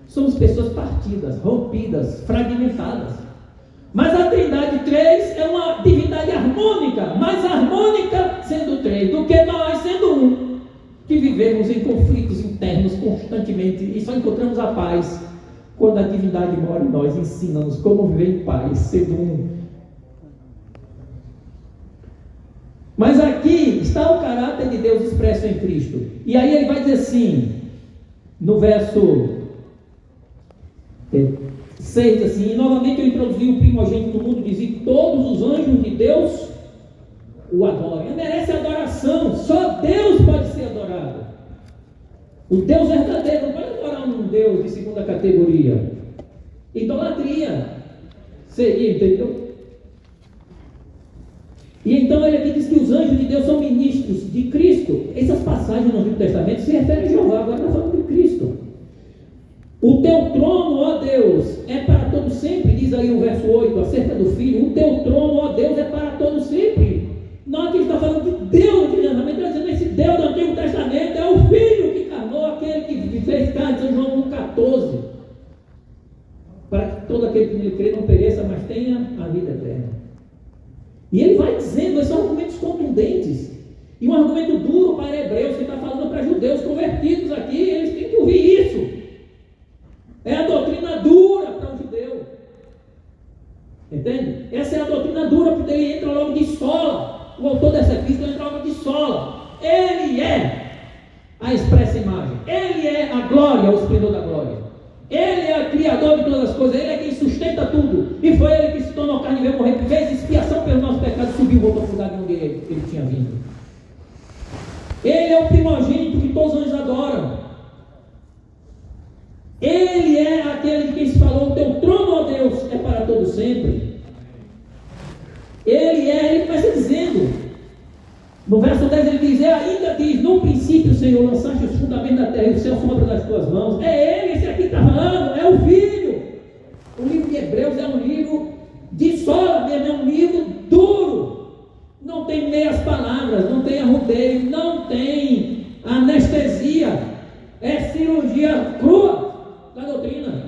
Somos pessoas partidas, rompidas, fragmentadas. Mas a Trindade três é uma divindade harmônica, mais harmônica sendo três do que nós sendo um, que vivemos em conflitos internos constantemente e só encontramos a paz quando a divindade mora em nós, ensina-nos como viver em paz, sendo um. Mas aqui está o caráter de Deus expresso em Cristo. E aí ele vai dizer assim, no verso 6 assim, e novamente eu introduzi o primogênito do mundo, dizia todos os anjos de Deus o adoram. Ele merece adoração, só Deus pode ser adorado. O Deus verdadeiro não pode adorar um Deus de segunda categoria. Idolatria seria, entendeu? E então ele aqui diz que os anjos de Deus são ministros de Cristo. Essas passagens no Antigo Testamento se referem a Jeová, agora está falando de Cristo. O teu trono, ó Deus, é para todo sempre, diz aí o verso 8, acerca do filho. O teu trono, ó Deus, é para todo sempre. Nós aqui está falando de Deus no Antigo Testamento, está dizendo esse Deus do Antigo Testamento é o filho que encarnou, aquele que fez carne, São João 1,14. Para que todo aquele que nele crê não pereça, mas tenha a vida eterna. E ele vai dizendo, esses são argumentos contundentes. E um argumento duro para hebreus, que está falando para judeus convertidos aqui, eles têm que ouvir isso. É a doutrina dura para o judeu. Entende? Essa é a doutrina dura, porque ele entra logo de sola. O autor dessa epístola entra logo de sola. Ele é a expressa imagem. Ele é a glória, o esplendor da glória. Ele é o criador de todas as coisas. Ele é quem sustenta tudo. E foi ele que se tornou carne e veio morrer, fez expiação pelo nosso pecado, subiu e voltou para o lugar de onde ele, ele tinha vindo. Ele é o primogênito que todos os anjos adoram. Ele é aquele de quem se falou: o teu trono, ó Deus, é para todos sempre. Ele é, ele começa dizendo, no verso 10 ele diz, é, ainda diz, no princípio, Senhor, lançaste os fundamentos da terra e o céu sombra das tuas mãos. É ele, esse aqui está falando, é o Filho. O livro de Hebreus é um livro de sola mesmo, é um livro duro. Não tem meias palavras, não tem arrudeio, não tem anestesia. É cirurgia crua da doutrina.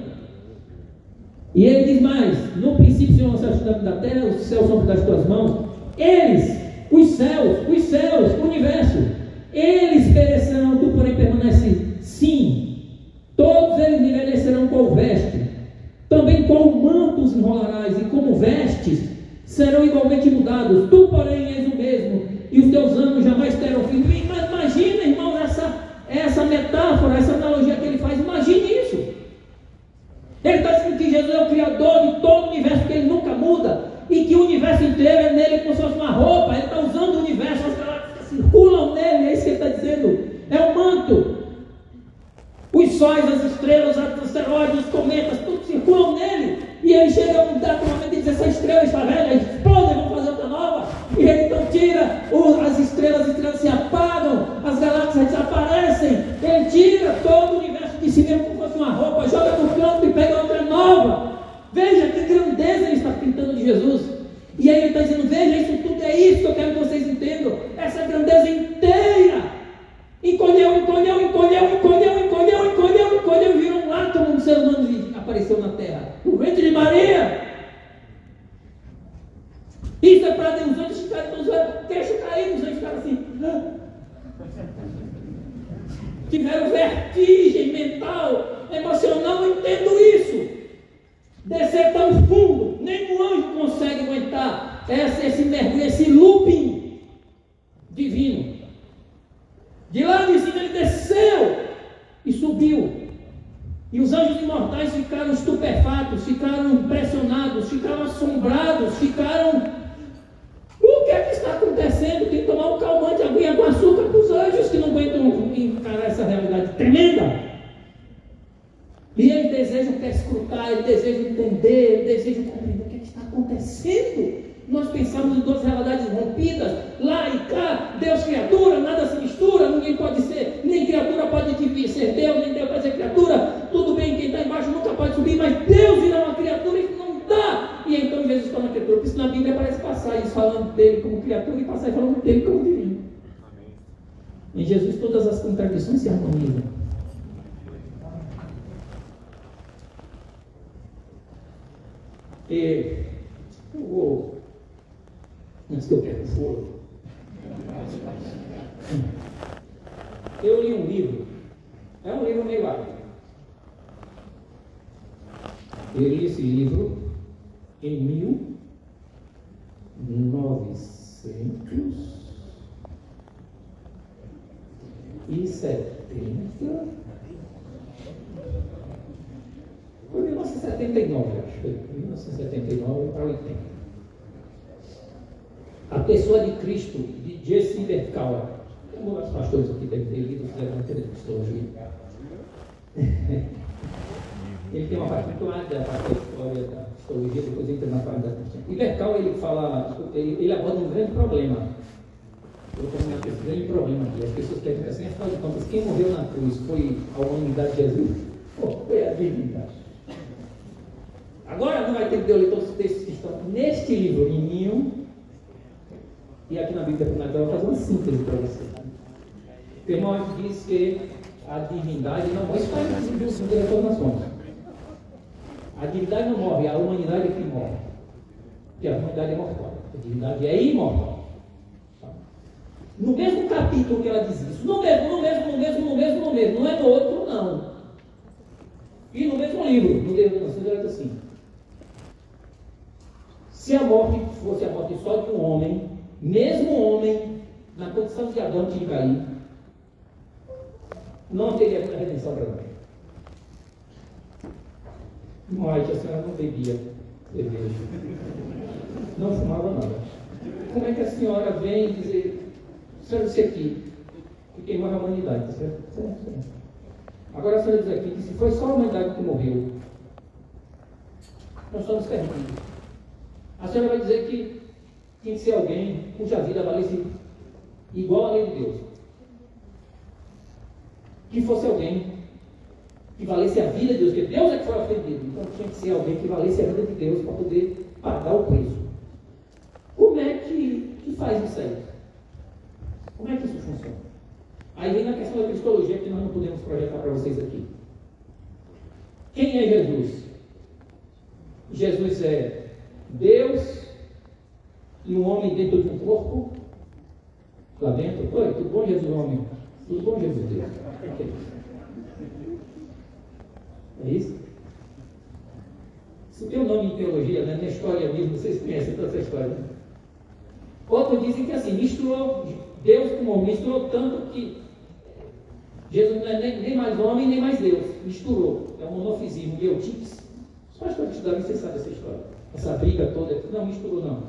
E ele diz mais: No princípio, Senhor, lançaste da terra, os céus são das tuas mãos. Eles, os os céus, o universo, eles perecerão, tu porém permanece. Sim, todos eles envelhecerão com veste, também com mantos enrolarás, e como vestes serão igualmente mudados. Tu, porém, és o mesmo, e os teus anos jamais terão fim. Mas imagina, irmão, essa, essa metáfora, essa analogia que ele faz, imagine isso. Ele está dizendo que Jesus é o Criador de todo o universo, que ele nunca muda, e que o universo inteiro é nele como se fosse uma roupa. Ele está usando o universo, as galáxias circulam nele, é isso que ele está dizendo. É um manto. Os sóis, as estrelas, os asteroides, os cometas, tudo circulam nele. E ele chega um dado momento e diz: essa estrela está velha, explode, vamos fazer outra nova. E ele então tira as estrelas, as estrelas se apagam, as galáxias desaparecem. Ele tira todo o universo que se vê como fosse uma roupa, joga no canto e pega outra nova. Veja que grandeza ele está pintando de Jesus. E aí ele está dizendo: veja, isso tudo é isso que eu quero que vocês entendam. Essa grandeza inteira. Encolheu, encolheu, encolheu, encolheu, encolheu, encolheu, encolheu, virou um átomo do ser humano e apareceu na terra. O ventre de Maria. Isso é para Deus, os anjos ficaram com os queixo caído, os anjos ficaram assim. Tiveram vertigem mental, emocional, não entendo isso. Descer tão fundo, nem o anjo consegue aguentar esse, esse mergulho, esse looping divino. De lá de cima ele desceu e subiu. E os anjos imortais ficaram estupefatos, ficaram impressionados, ficaram assombrados, ficaram. O que é que está acontecendo? Tem que tomar um calmante, aguinha com açúcar para os anjos que não aguentam encarar essa realidade tremenda. E eles desejam perscrutar, eles eles desejam compreender o que, está acontecendo. Nós pensamos em duas realidades rompidas, lá e cá, Deus criatura, nada se mistura, ninguém pode ser, nem criatura pode ser Deus, nem Deus pode ser criatura. Tudo bem, quem está embaixo nunca pode subir, mas Deus virá uma criatura e não dá. E então Jesus torna criatura. Por isso na Bíblia aparece passagens falando dele como criatura e passagens falando dele como divino. Em Jesus todas as contradições se harmonizam. E eu vou antes que eu quero fogo. Eu li um livro, é um livro meio árido. Eu li esse livro em 1970. Foi 1979, acho. Foi 1979 para 80. A Pessoa de Cristo, de Jesse Berkauer. Um dos pastores aqui devem ter lido, fizeram uma de cristologia. ele tem uma parte muito larga da história da psicologia, depois entra na parte da cristã. E Berkauer, ele fala, ele, ele aborda um grande problema. Eu estou esse grande problema aqui. As pessoas querem assim, afinal de contas, quem morreu na cruz foi a humanidade de Jesus? Oh, foi a divindade. Agora não vai ter que ler todos os textos que estão neste livrinho e aqui na Bíblia Fundamental eu vou fazer uma síntese para você. O irmão diz que a divindade não morre. Isso está no diretor nações. A divindade não morre, a humanidade é que morre. Porque a humanidade é mortal. A divindade é imortal. No mesmo capítulo que ela diz isso, no mesmo, no mesmo, no mesmo, no mesmo, no mesmo, não é no outro, não. E no mesmo livro, no livro diz assim: se a morte fosse a morte só de um homem, mesmo homem, na condição de Adão de cair, não teria redenção para nós. Mas a senhora não bebia cerveja, não fumava nada. Como é que a senhora vem dizer, senhora disse aqui, que queimou a humanidade, certo? certo, certo. Agora a senhora diz aqui que se foi só a humanidade que morreu, nós estamos perdidos. A senhora vai dizer que tinha que ser alguém cuja vida valesse igual à lei de Deus. Que fosse alguém que valesse a vida de Deus, porque Deus é que foi ofendido. Então tinha que ser alguém que valesse a vida de Deus para poder pagar o preço. Como é que, que faz isso aí? Como é que isso funciona? Aí vem na questão da cristologia que nós não podemos projetar para vocês aqui. Quem é Jesus? Jesus é Deus e um homem dentro de um corpo lá dentro. Oi, tudo bom, Jesus homem? Tudo bom, Jesus Deus? É isso? Isso tem um nome em teologia, né? na história mesmo, vocês conhecem toda essa história. Né? Outros dizem que assim, misturou Deus com homem, misturou tanto que Jesus não é nem, nem, mais homem, nem mais Deus. Misturou. É um monofisismo, Eutiques. Só que estudarem, vocês sabem essa história. Essa briga toda. Não, misturou não.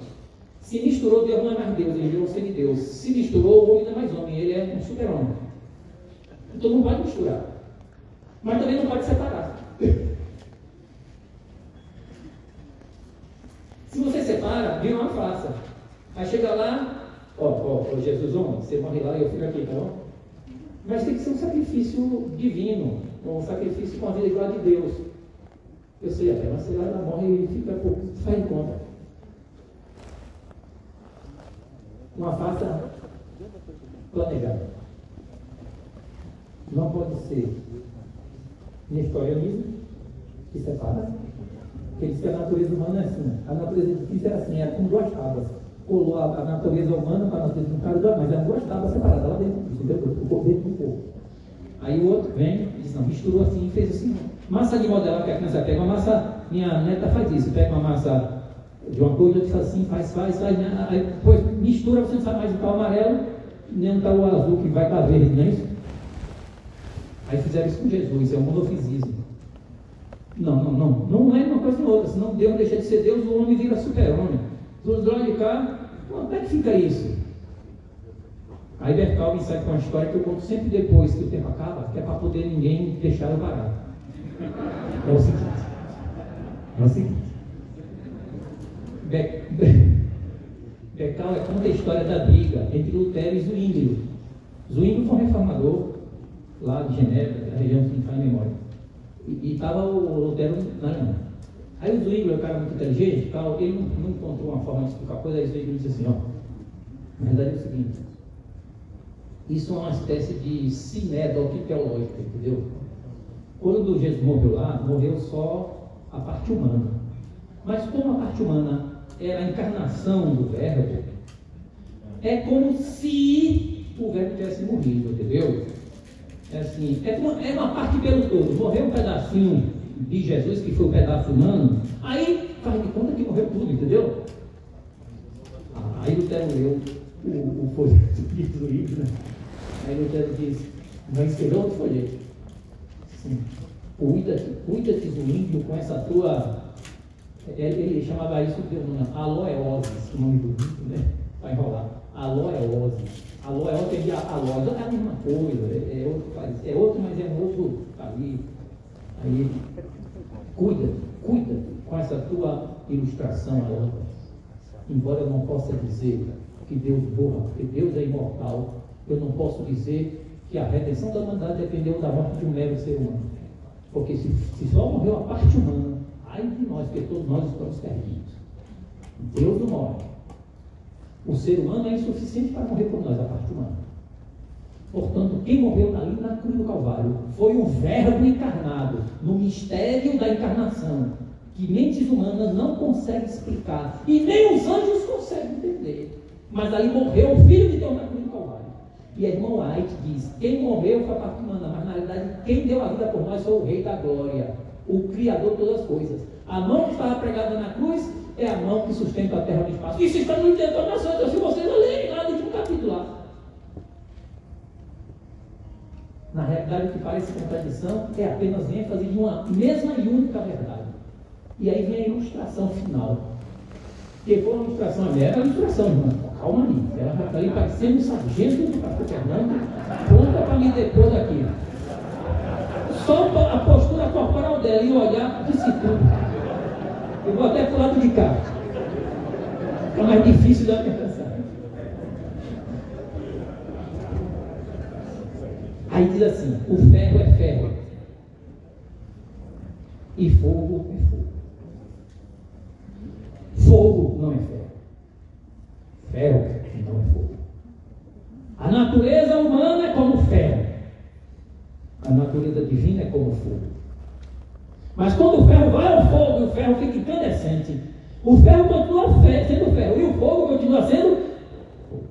Se misturou, Deus não é mais Deus, ele virou um Deus. Se misturou, o homem não é mais homem, ele é um super-homem. Então não pode misturar. Mas também não pode separar. Se você separa, vira uma farsa. Aí chega lá, ó, ó, ó Jesus, homem, você morre lá e eu fico aqui, tá bom? Mas tem que ser um sacrifício divino, um sacrifício com a vida igual a de Deus. Eu sei lá, ela morre e fica por faz conta. Uma farsa planejada. Não pode ser nestorianismo, que separa. Porque diz que a natureza humana é assim. A natureza de Cristo era assim, era com duas tábuas. Colou a, a natureza humana para a natureza do cara, mas eram duas tábuas separadas lá dentro entendeu? O corpo dentro do corpo. Aí o outro vem e diz, não, misturou assim e fez assim. Massa de modelar que a criança pega uma massa, minha neta faz isso, pega uma massa de uma coisa, faz assim, faz, faz, faz, né? aí depois mistura, você não sabe mais o tal amarelo, nem o tal azul que vai para verde, não é isso? Aí fizeram isso com Jesus, é o monofisismo. Não, não, não. Não é uma coisa nem outra. Senão Deus deixa de ser Deus, o homem vira super-homem. Do lado de cá, como é que fica isso? Aí Bertalvin sai com uma história que eu conto sempre depois que o tempo acaba, que é para poder ninguém deixar eu barato. É o seguinte. É o seguinte. Be Be Beccal é conta a história da briga entre Lutero e Zwinglio. Zwinglio foi um reformador lá de Genebra, da região que faz memória. E estava o Lutero na Alemanha. Aí o Zwingli, é um cara muito inteligente, tal, ele não, não, encontrou uma forma de explicar a coisa, aí o Zwingli disse assim, ó, na verdade é o seguinte, isso é uma espécie de sinédoque teológica, entendeu? Quando Jesus morreu lá, morreu só a parte humana. Mas como a parte humana era a encarnação do verbo, é como se o verbo tivesse morrido, entendeu? É assim, é uma, é uma parte pelo todo. Morreu um pedacinho de Jesus, que foi o pedaço humano, aí faz de conta que morreu tudo, entendeu? Aí Lutero leu o, o folheto do livro, né? Aí Lutero diz, vai escrever outro folheto. Cuida-te, cuida-te do com essa tua. Ele, ele chamava isso de aloeoses, o nome do índio, né? Para enrolar. Aloeoses. Aloeose tem aloe, é a mesma coisa, é, é, outro é outro, mas é um outro país. Aí cuida, cuida com essa tua ilustração, Aloe. Embora eu não possa dizer que Deus borra, porque Deus é imortal, eu não posso dizer que a redenção da humanidade dependeu da morte de um mero ser humano. Porque se, se só morreu a parte humana, ai de nós, porque todos nós estamos perdidos. Deus não morre. O ser humano é insuficiente para morrer por nós, a parte humana. Portanto, quem morreu ali na cruz do Calvário foi o Verbo encarnado, no mistério da encarnação, que mentes humanas não conseguem explicar, e nem os anjos conseguem entender. Mas ali morreu o Filho de Deus na cruz do Calvário. E irmã White diz: quem morreu foi a parte humana, mas na realidade quem deu a vida por nós foi o Rei da Glória, o Criador de todas as coisas. A mão que estava pregada na cruz é a mão que sustenta a terra no espaço. Isso está no Intentor da Santa, se vocês lerem lá no último capítulo lá. Na realidade, o que parece contradição é apenas ênfase de uma mesma e única verdade. E aí vem a ilustração final. Que foi uma ilustração, é uma ilustração, irmã. Calma aí. Ela está ali parecendo sargento do pastor Fernando, pronta para me depor daqui. Só a postura corporal dela e o olhar disse tudo. Eu vou até para o lado de cá. Está mais difícil da alcançar. Aí diz assim: o ferro é ferro. E fogo é fogo. Fogo não é ferro. Ferro não é fogo. A natureza humana é como ferro. A natureza divina é como fogo. Mas quando o ferro vai ao fogo e o ferro fica incandescente, o ferro continua sendo ferro e o fogo continua sendo fogo.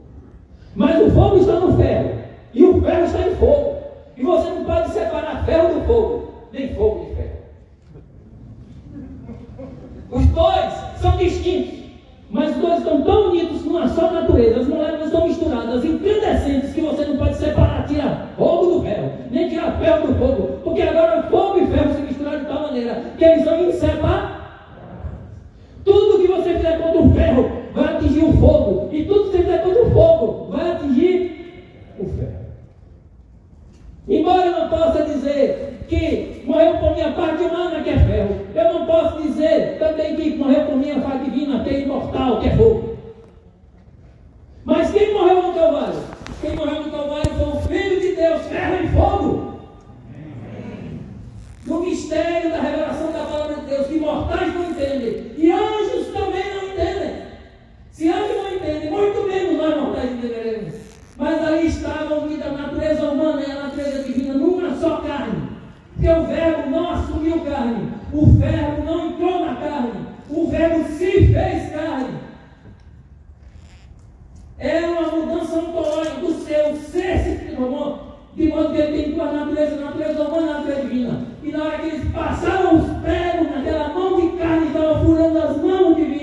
Mas o fogo está no ferro e o ferro está em fogo. E você não pode separar ferro do fogo, nem fogo de ferro. Os dois são distintos, mas os dois estão tão unidos numa só natureza. As moléculas estão misturadas, incandescentes, que você não pode separar, tirar fogo do ferro, nem tirar ferro do fogo, porque agora fogo e ferro se misturaram de tal maneira que eles são inseparáveis. Tudo que você fizer contra o ferro vai atingir o fogo, e tudo que você fizer contra o fogo vai atingir o ferro. Embora eu não possa dizer que morreu por minha parte humana, que é ferro, eu não posso dizer também que morreu por minha parte divina, que é imortal, que é fogo. Mas quem morreu no Calvário? Quem morreu no Calvário foi o Filho de Deus, ferro e fogo. No mistério da revelação da palavra de Deus, que mortais não entendem, e anjos também não entendem. Se anjos não entendem, muito menos nós mortais entenderemos. Mas ali estava unida a natureza humana e a natureza divina numa só carne. Porque o verbo não assumiu carne, o verbo não entrou na carne, o verbo se fez carne. É uma mudança ontológica do seu ser se transformou, de modo que ele tem duas naturezas, natureza humana e natureza divina. E na hora que eles passaram os pregos naquela mão de carne, estava furando as mãos divinas.